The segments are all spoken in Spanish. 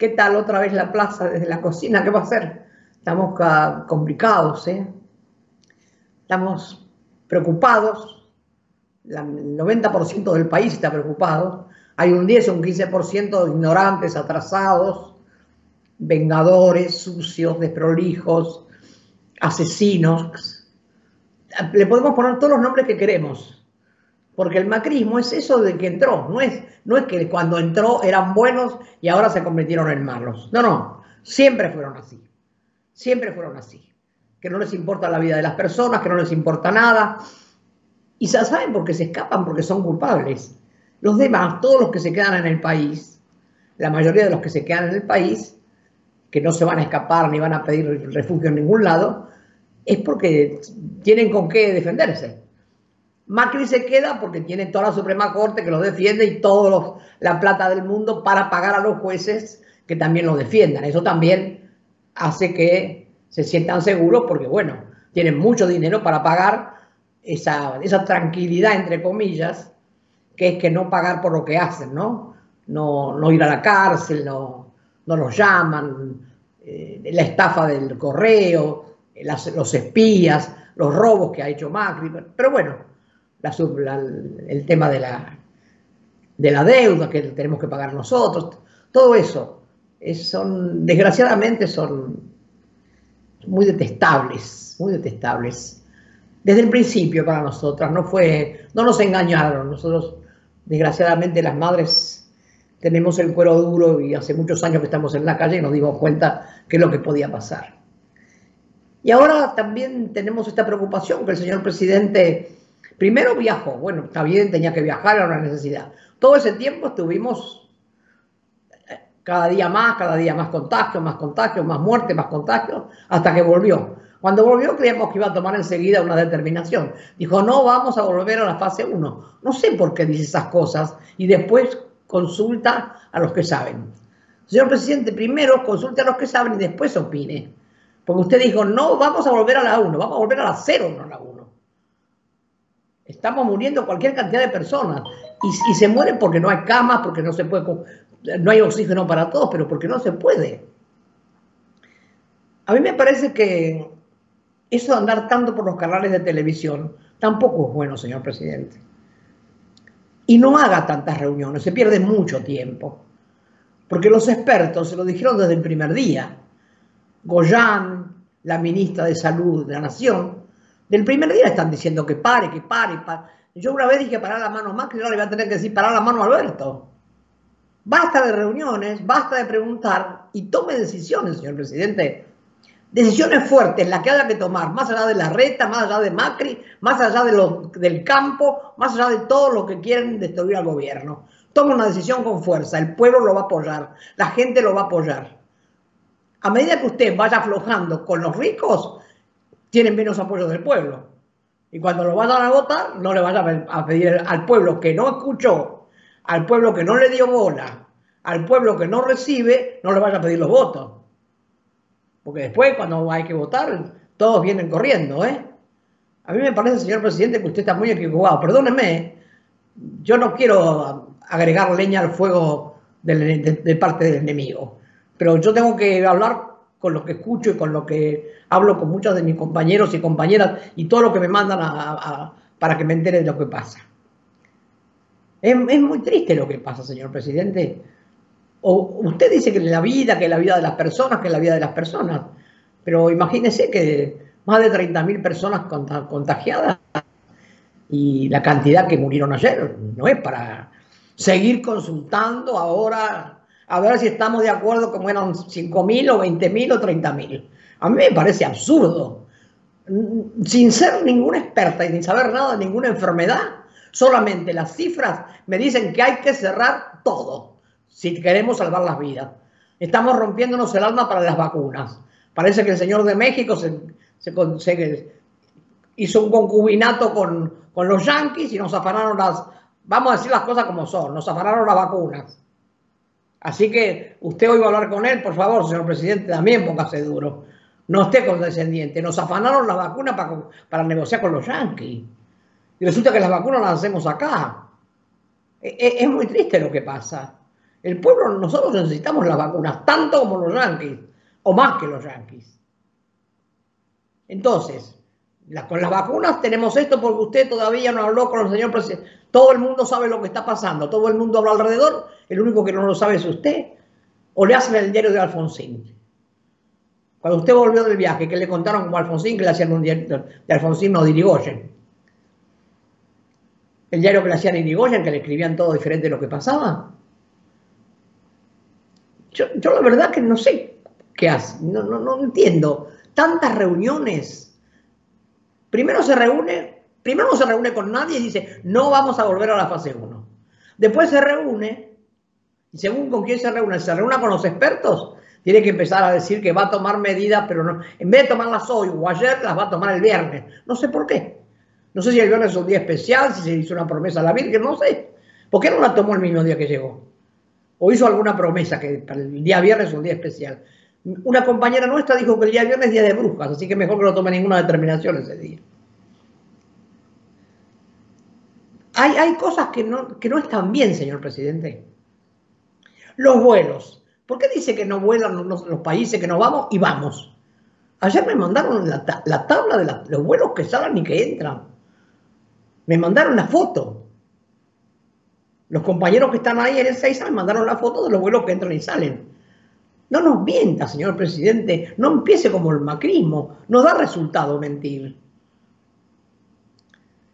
¿Qué tal otra vez la plaza desde la cocina? ¿Qué va a hacer? Estamos complicados, ¿eh? Estamos preocupados. El 90% del país está preocupado. Hay un 10 o un 15% de ignorantes, atrasados, vengadores, sucios, desprolijos, asesinos. Le podemos poner todos los nombres que queremos, porque el macrismo es eso de que entró, no es, no es que cuando entró eran buenos y ahora se convirtieron en malos. No, no, siempre fueron así, siempre fueron así. Que no les importa la vida de las personas, que no les importa nada. Y ya saben por qué se escapan, porque son culpables. Los demás, todos los que se quedan en el país, la mayoría de los que se quedan en el país, que no se van a escapar ni van a pedir refugio en ningún lado, es porque tienen con qué defenderse. Macri se queda porque tiene toda la Suprema Corte que lo defiende y toda la plata del mundo para pagar a los jueces que también lo defiendan. Eso también hace que se sientan seguros porque, bueno, tienen mucho dinero para pagar esa, esa tranquilidad, entre comillas, que es que no pagar por lo que hacen, ¿no? No, no ir a la cárcel, no, no los llaman, eh, la estafa del correo, los espías, los robos que ha hecho Macri, pero bueno, el tema de la, de la deuda que tenemos que pagar nosotros, todo eso, son, desgraciadamente son muy detestables, muy detestables. Desde el principio para nosotras, no fue, no nos engañaron, nosotros desgraciadamente las madres tenemos el cuero duro y hace muchos años que estamos en la calle y nos dimos cuenta que es lo que podía pasar. Y ahora también tenemos esta preocupación que el señor presidente primero viajó, bueno, está bien, tenía que viajar, era una necesidad. Todo ese tiempo estuvimos eh, cada día más, cada día más contagios, más contagios, más muertes, más contagios, hasta que volvió. Cuando volvió creíamos que iba a tomar enseguida una determinación. Dijo, no vamos a volver a la fase 1. No sé por qué dice esas cosas y después consulta a los que saben. Señor presidente, primero consulte a los que saben y después opine. Porque usted dijo, no, vamos a volver a la 1, vamos a volver a la 0, no a la 1. Estamos muriendo cualquier cantidad de personas y, se mueren porque no hay camas, porque no se puede, no hay oxígeno para todos, pero porque no se puede. A mí me parece que eso de andar tanto por los canales de televisión tampoco es bueno, señor presidente y no haga tantas reuniones, se pierde mucho tiempo. Porque los expertos se lo dijeron desde el primer día. Goyan, la ministra de Salud de la Nación, del primer día están diciendo que pare, que pare, pare. Yo una vez dije parar la mano más, que ahora le voy a tener que decir parar la mano a Alberto. Basta de reuniones, basta de preguntar y tome decisiones, señor presidente decisiones fuertes, las que haya que tomar, más allá de la reta, más allá de Macri, más allá de del campo, más allá de todo lo que quieren destruir al gobierno. Toma una decisión con fuerza, el pueblo lo va a apoyar, la gente lo va a apoyar. A medida que usted vaya aflojando con los ricos, tienen menos apoyo del pueblo. Y cuando lo vayan a votar, no le vayan a pedir al pueblo que no escuchó, al pueblo que no le dio bola, al pueblo que no recibe, no le vaya a pedir los votos porque después, cuando hay que votar, todos vienen corriendo, ¿eh? A mí me parece, señor presidente, que usted está muy equivocado. Perdóneme, yo no quiero agregar leña al fuego de, parte del enemigo, pero yo tengo que hablar con lo que escucho y con lo que hablo con muchos de mis compañeros y compañeras y todo lo que me mandan para que me entere de lo que pasa. Es, es, muy triste lo que pasa, señor presidente. O usted dice que la vida, que la vida de las personas, que la vida de las personas. Pero imagínese que más de 30.000 personas contagiadas y la cantidad que murieron ayer no es para seguir consultando ahora a ver si estamos de acuerdo como eran 5.000 o 20.000 o 30.000. A mí me parece absurdo. Sin ser ninguna experta y sin saber nada de ninguna enfermedad, solamente las cifras me dicen que hay que cerrar todo si queremos salvar las vidas. Estamos rompiéndonos el alma para las vacunas. Parece que el señor de México se, hizo un concubinato con, los yanquis y nos afanaron las, vamos a decir las cosas como son, nos afanaron las vacunas. Así que usted hoy va a hablar con él, por favor, señor presidente, también póngase duro. No esté condescendiente. Nos afanaron las vacunas para, para negociar con los yanquis. Y resulta que las vacunas las hacemos acá. E, e, es muy triste lo que pasa. El pueblo, nosotros necesitamos las vacunas, tanto como los yanquis, o más que los yanquis. Entonces, con las vacunas tenemos esto porque usted todavía no habló con el señor presidente. Todo el mundo sabe lo que está pasando, todo el mundo habla alrededor, el único que no lo sabe es usted. O le hacen el diario de Alfonsín. Cuando usted volvió del viaje, que le contaron como Alfonsín que le hacían un diario de Alfonsín, no de Irigoyen. El diario que le hacían Irigoyen, que le escribían todo diferente de lo que pasaba. Yo, la verdad que no sé qué hace, no, no, no entiendo. Tantas reuniones. Primero se reúne, primero no se reúne con nadie y dice, no vamos a volver a la fase 1. Después se reúne, y según con quién se reúne, se reúne con los expertos, tiene que empezar a decir que va a tomar medidas, pero no, en vez de tomarlas hoy o ayer, las va a tomar el viernes. No sé por qué. No sé si el viernes es un día especial, si se hizo una promesa a la Virgen, no sé. ¿Por qué no la tomó el mismo día que llegó? O hizo alguna promesa que para el día viernes es un día especial. Una compañera nuestra dijo que el día viernes es día de brujas, así que mejor que no tome ninguna determinación ese día. Hay, hay cosas que no, que no están bien, señor presidente. Los vuelos. ¿Por qué dice que no vuelan los, países, que no vamos y vamos? Ayer me mandaron la, tabla de los vuelos que salen y que entran. Me mandaron la foto. Los compañeros que están ahí en el 6 me mandaron la foto de los vuelos que entran y salen. No nos mienta, señor presidente. No empiece como el macrismo. No da resultado mentir.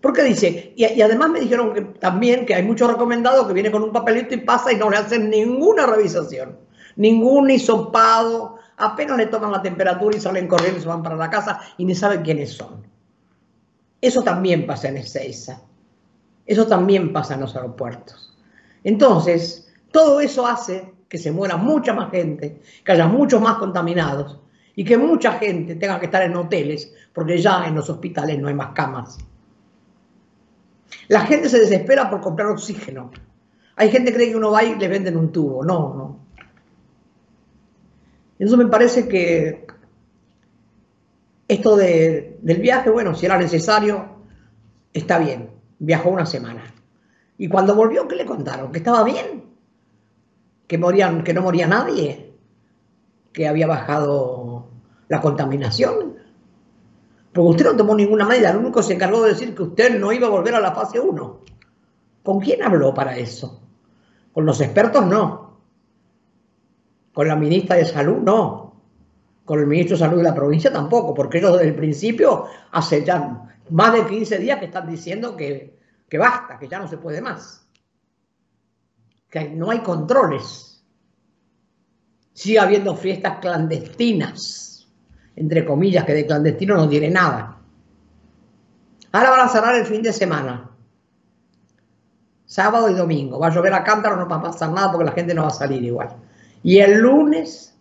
Porque dice, y, y, además me dijeron que también que hay muchos recomendados que viene con un papelito y pasa y no le hacen ninguna revisación ningún hisopado, apenas le toman la temperatura y salen corriendo y se van para la casa y ni saben quiénes son. Eso también pasa en Ezeiza. Eso también pasa en los aeropuertos. Entonces, todo eso hace que se muera mucha más gente, que haya muchos más contaminados y que mucha gente tenga que estar en hoteles porque ya en los hospitales no hay más camas. La gente se desespera por comprar oxígeno. Hay gente que cree que uno va y le venden un tubo. No, no. Eso me parece que esto del viaje, bueno, si era necesario, está bien. Viajó una semana. Y cuando volvió, ¿qué le contaron? ¿Que estaba bien? ¿Que, morían, que no moría nadie? ¿Que había bajado la contaminación? Porque usted no tomó ninguna medida, el único se encargó de decir que usted no iba a volver a la fase 1. ¿Con quién habló para eso? Con los expertos no. Con la ministra de Salud, no. Con el ministro de Salud de la provincia tampoco, porque ellos desde el principio hace ya más de 15 días que están diciendo que, que basta, que ya no se puede más. Que no hay controles. Sigue habiendo fiestas clandestinas, entre comillas, que de clandestino no tiene nada. Ahora van a cerrar el fin de semana. Sábado y domingo. Va a llover a cántaro, no va a pasar nada porque la gente no va a salir igual. Y el lunes,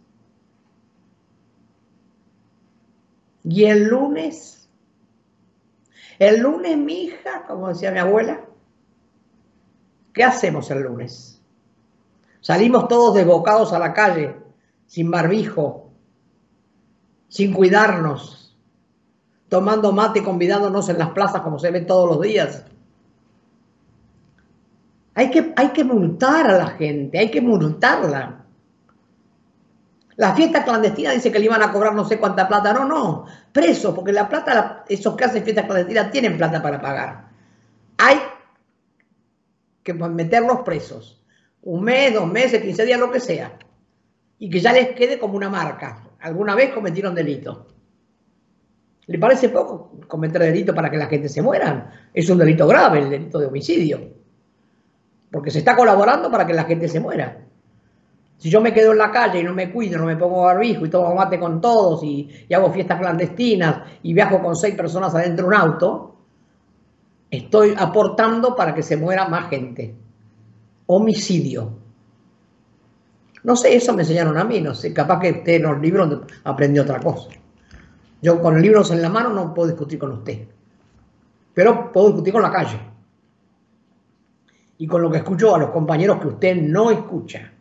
y el lunes, el lunes, mi hija, como decía mi abuela, ¿qué hacemos el lunes? Salimos todos desbocados a la calle, sin barbijo, sin cuidarnos, tomando mate y convidándonos en las plazas como se ve todos los días. Hay que, hay que multar a la gente, hay que multarla. La fiesta clandestina dice que le iban a cobrar no sé cuánta plata. No, no, presos, porque la plata, esos que hacen fiestas clandestinas tienen plata para pagar. Hay que meterlos presos. Un mes, dos meses, quince días, lo que sea. Y que ya les quede como una marca. Alguna vez cometieron delito. ¿Le parece poco cometer delito para que la gente se muera? Es un delito grave, el delito de homicidio. Porque se está colaborando para que la gente se muera. Si yo me quedo en la calle y no me cuido, no me pongo barbijo y tomo mate con todos y, hago fiestas clandestinas y viajo con seis personas adentro de un auto, estoy aportando para que se muera más gente. Homicidio. No sé, eso me enseñaron a mí, no sé, capaz que usted en los libros aprendió otra cosa. Yo con libros en la mano no puedo discutir con usted, pero puedo discutir con la calle. Y con lo que escucho a los compañeros que usted no escucha.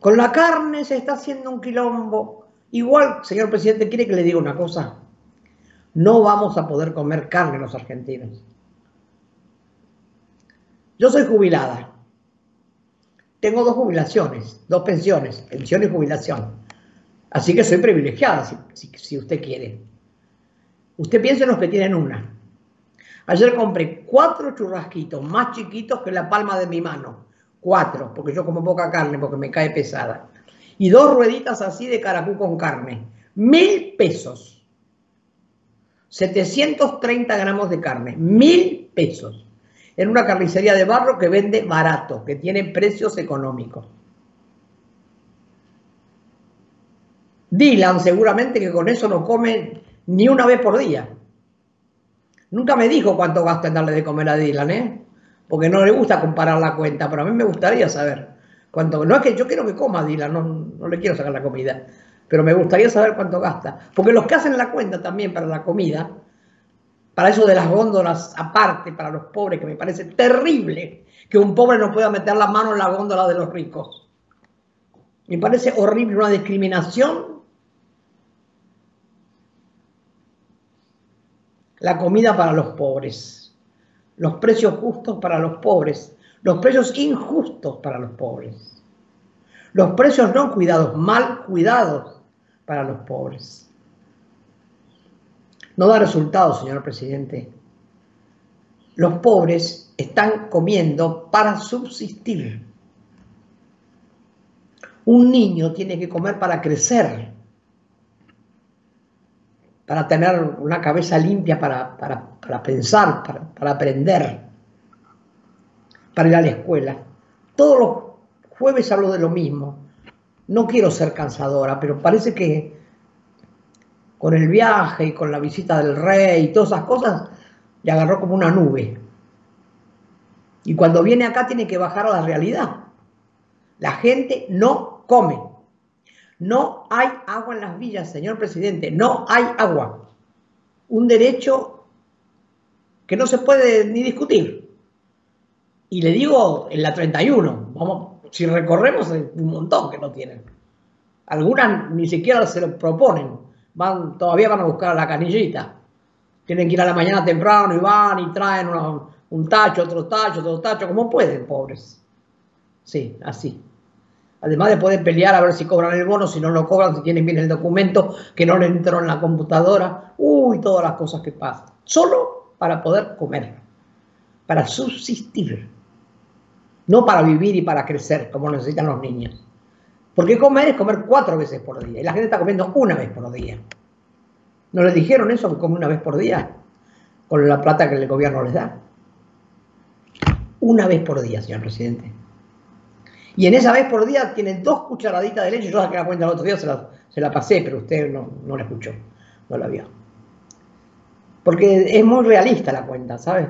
Con la carne se está haciendo un quilombo. Igual, señor presidente, ¿quiere que le diga una cosa? No vamos a poder comer carne los argentinos. Yo soy jubilada. Tengo dos jubilaciones, dos pensiones, pensión y jubilación. Así que soy privilegiada, si, usted quiere. Usted piensa en los que tienen una. Ayer compré cuatro churrasquitos más chiquitos que la palma de mi mano. Cuatro, porque yo como poca carne, porque me cae pesada. Y dos rueditas así de caracú con carne. Mil pesos. 730 gramos de carne. Mil pesos. En una carnicería de barro que vende barato, que tiene precios económicos. Dylan seguramente que con eso no come ni una vez por día. Nunca me dijo cuánto gasta en darle de comer a Dylan, ¿eh? Porque no le gusta comparar la cuenta, pero a mí me gustaría saber cuánto. No es que yo quiero que coma Dylan, no, no le quiero sacar la comida, pero me gustaría saber cuánto gasta. Porque los que hacen la cuenta también para la comida, para eso de las góndolas aparte, para los pobres, que me parece terrible que un pobre no pueda meter la mano en la góndola de los ricos. Me parece horrible una discriminación la comida para los pobres, los precios justos para los pobres, los precios injustos para los pobres, los precios no cuidados, mal cuidados para los pobres. No da resultados, señor presidente. Los pobres están comiendo para subsistir. Un niño tiene que comer para crecer para tener una cabeza limpia para, pensar, para, aprender, para ir a la escuela. Todos los jueves hablo de lo mismo. No quiero ser cansadora, pero parece que con el viaje y con la visita del rey y todas esas cosas, le agarró como una nube. Y cuando viene acá tiene que bajar a la realidad. La gente no come. No hay agua en las villas, señor presidente, no hay agua. Un derecho que no se puede ni discutir. Y le digo en la 31, vamos, si recorremos un montón que no tienen. Algunas ni siquiera se lo proponen, van, todavía van a buscar la canillita. Tienen que ir a la mañana temprano y van y traen un tacho, otro tacho, otro tacho, como pueden, pobres. Sí, así. Además de poder pelear a ver si cobran el bono, si no lo cobran, si tienen bien el documento, que no le entró en la computadora. Uy, todas las cosas que pasan. Solo para poder comer, para subsistir. No para vivir y para crecer, como necesitan los niños. Porque comer es comer cuatro veces por día. Y la gente está comiendo una vez por día. ¿No les dijeron eso, que come una vez por día? Con la plata que el gobierno les da. Una vez por día, señor presidente. Y en esa vez por día tienen dos cucharaditas de leche. Yo saqué la cuenta el otro día, se la, pasé, pero usted no, no la escuchó, no la vio. Porque es muy realista la cuenta, ¿sabes?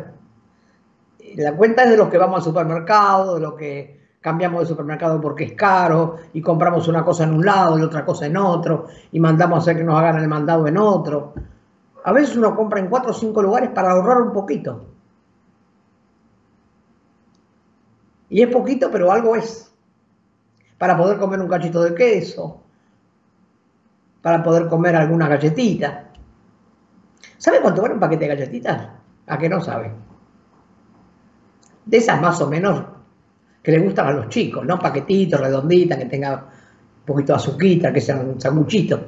La cuenta es de los que vamos al supermercado, de los que cambiamos de supermercado porque es caro y compramos una cosa en un lado y otra cosa en otro y mandamos a hacer que nos hagan el mandado en otro. A veces uno compra en cuatro o cinco lugares para ahorrar un poquito. Y es poquito, pero algo es para poder comer un cachito de queso, para poder comer alguna galletita. ¿Sabe cuánto vale un paquete de galletitas? ¿A qué no sabe? De esas más o menos que le gustan a los chicos, ¿no? Paquetitos, redonditas, que tenga un poquito de azuquita, que sean sanguchitos.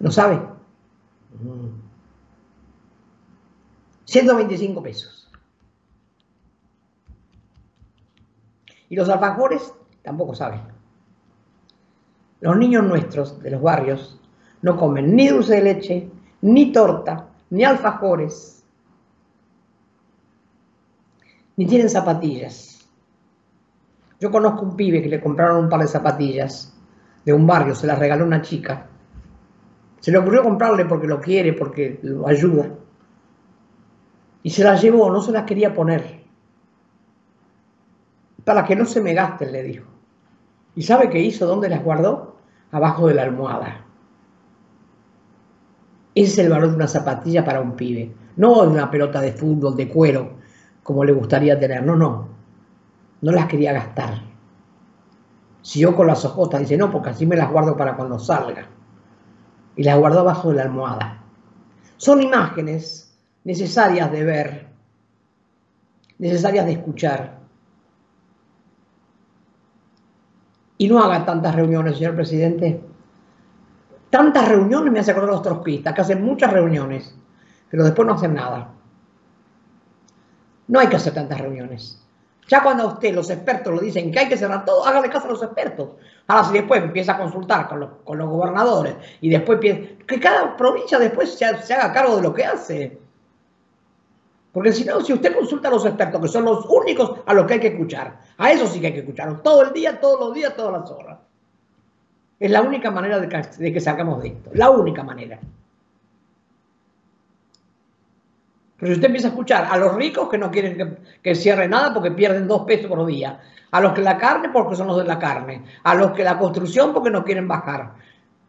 ¿No sabe? 125 pesos. Y los alfajores tampoco saben. Los niños nuestros de los barrios no comen ni dulce de leche, ni torta, ni alfajores, ni tienen zapatillas. Yo conozco un pibe que le compraron un par de zapatillas de un barrio, se las regaló una chica. Se le ocurrió comprarle porque lo quiere, porque lo ayuda. Y se las llevó, no se las quería poner para que no se me gasten, le dijo. ¿Y sabe qué hizo? ¿Dónde las guardó? Abajo de la almohada. Ese es el valor de una zapatilla para un pibe. No de una pelota de fútbol, de cuero, como le gustaría tener. No, no. No las quería gastar. Siguió con las ojotas. Dice, no, porque así me las guardo para cuando salga. Y las guardó abajo de la almohada. Son imágenes necesarias de ver, necesarias de escuchar y no haga tantas reuniones, señor presidente. Tantas reuniones me hace acordar los trotskistas, que hacen muchas reuniones, pero después no hacen nada. No hay que hacer tantas reuniones. Ya cuando a usted, los expertos, lo dicen que hay que cerrar todo, hágale caso a los expertos. Ahora, si después empieza a consultar con los, con los gobernadores y después que cada provincia después se, haga cargo de lo que hace. Porque si no, si usted consulta a los expertos, que son los únicos a los que hay que escuchar, a eso sí que hay que escuchar, todo el día, todos los días, todas las horas. Es la única manera de que, de que salgamos de esto, la única manera. Pero si usted empieza a escuchar a los ricos que no quieren que, cierre nada porque pierden dos pesos por día, a los que la carne porque son los de la carne, a los que la construcción porque no quieren bajar.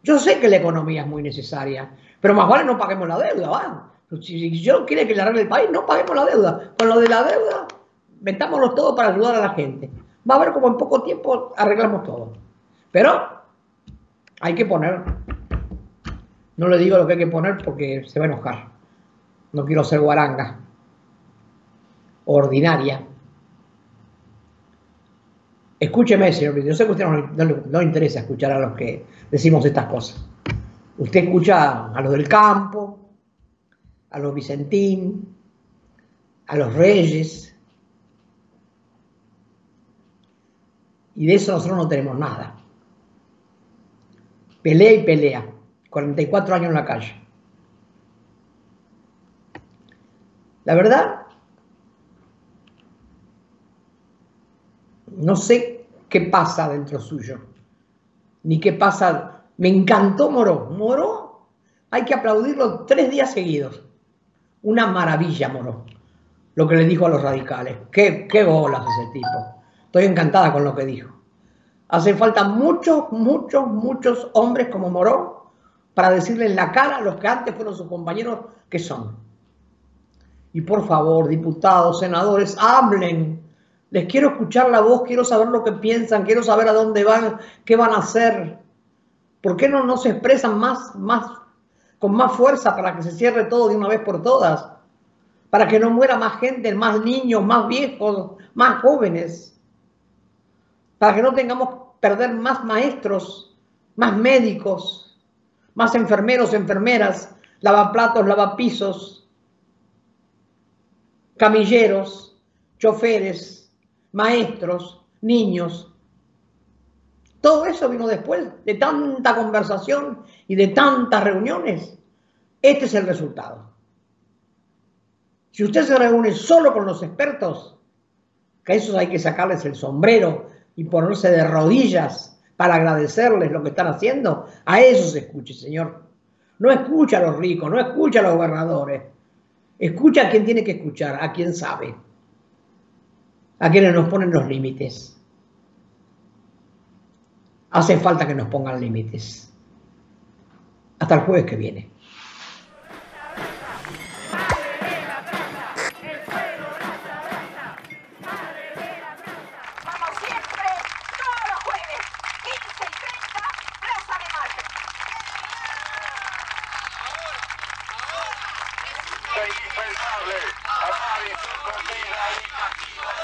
Yo sé que la economía es muy necesaria, pero más vale no paguemos la deuda, ¿va? Si yo quiere que le arregle el país, no paguemos la deuda. Con lo de la deuda, metámoslo todo para ayudar a la gente. Va a ver como en poco tiempo arreglamos todo. Pero hay que poner, no le digo lo que hay que poner porque se va a enojar. No quiero ser guaranga, ordinaria. Escúcheme, señor Yo sé que a usted no, no, no, interesa escuchar a los que decimos estas cosas. Usted escucha a los del campo, a los Vicentín, a los Reyes. Y de eso nosotros no tenemos nada. Pelea y pelea. 44 años en la calle. La verdad, no sé qué pasa dentro suyo, ni qué pasa. Me encantó Moró. Moró, hay que aplaudirlo tres días seguidos. Una maravilla, Moró, lo que le dijo a los radicales. Qué, qué bolas ese tipo. Estoy encantada con lo que dijo. Hacen falta muchos, muchos, muchos hombres como Moró para decirle en la cara a los que antes fueron sus compañeros que son. Y por favor, diputados, senadores, hablen. Les quiero escuchar la voz, quiero saber lo que piensan, quiero saber a dónde van, qué van a hacer. ¿Por qué no, no se expresan más, más, con más fuerza para que se cierre todo de una vez por todas? Para que no muera más gente, más niños, más viejos, más jóvenes. Para que no tengamos perder más maestros, más médicos, más enfermeros, enfermeras, lavaplatos, lavapisos camilleros, choferes, maestros, niños. Todo eso vino después de tanta conversación y de tantas reuniones. Este es el resultado. Si usted se reúne solo con los expertos, que a esos hay que sacarles el sombrero y ponerse de rodillas para agradecerles lo que están haciendo, a esos escuche, señor. No escucha a los ricos, no escucha a los gobernadores, Escucha a quien tiene que escuchar, a quien sabe, a quienes nos ponen los límites. Hace falta que nos pongan límites. Hasta el jueves que viene. responsable. Amar y castigo.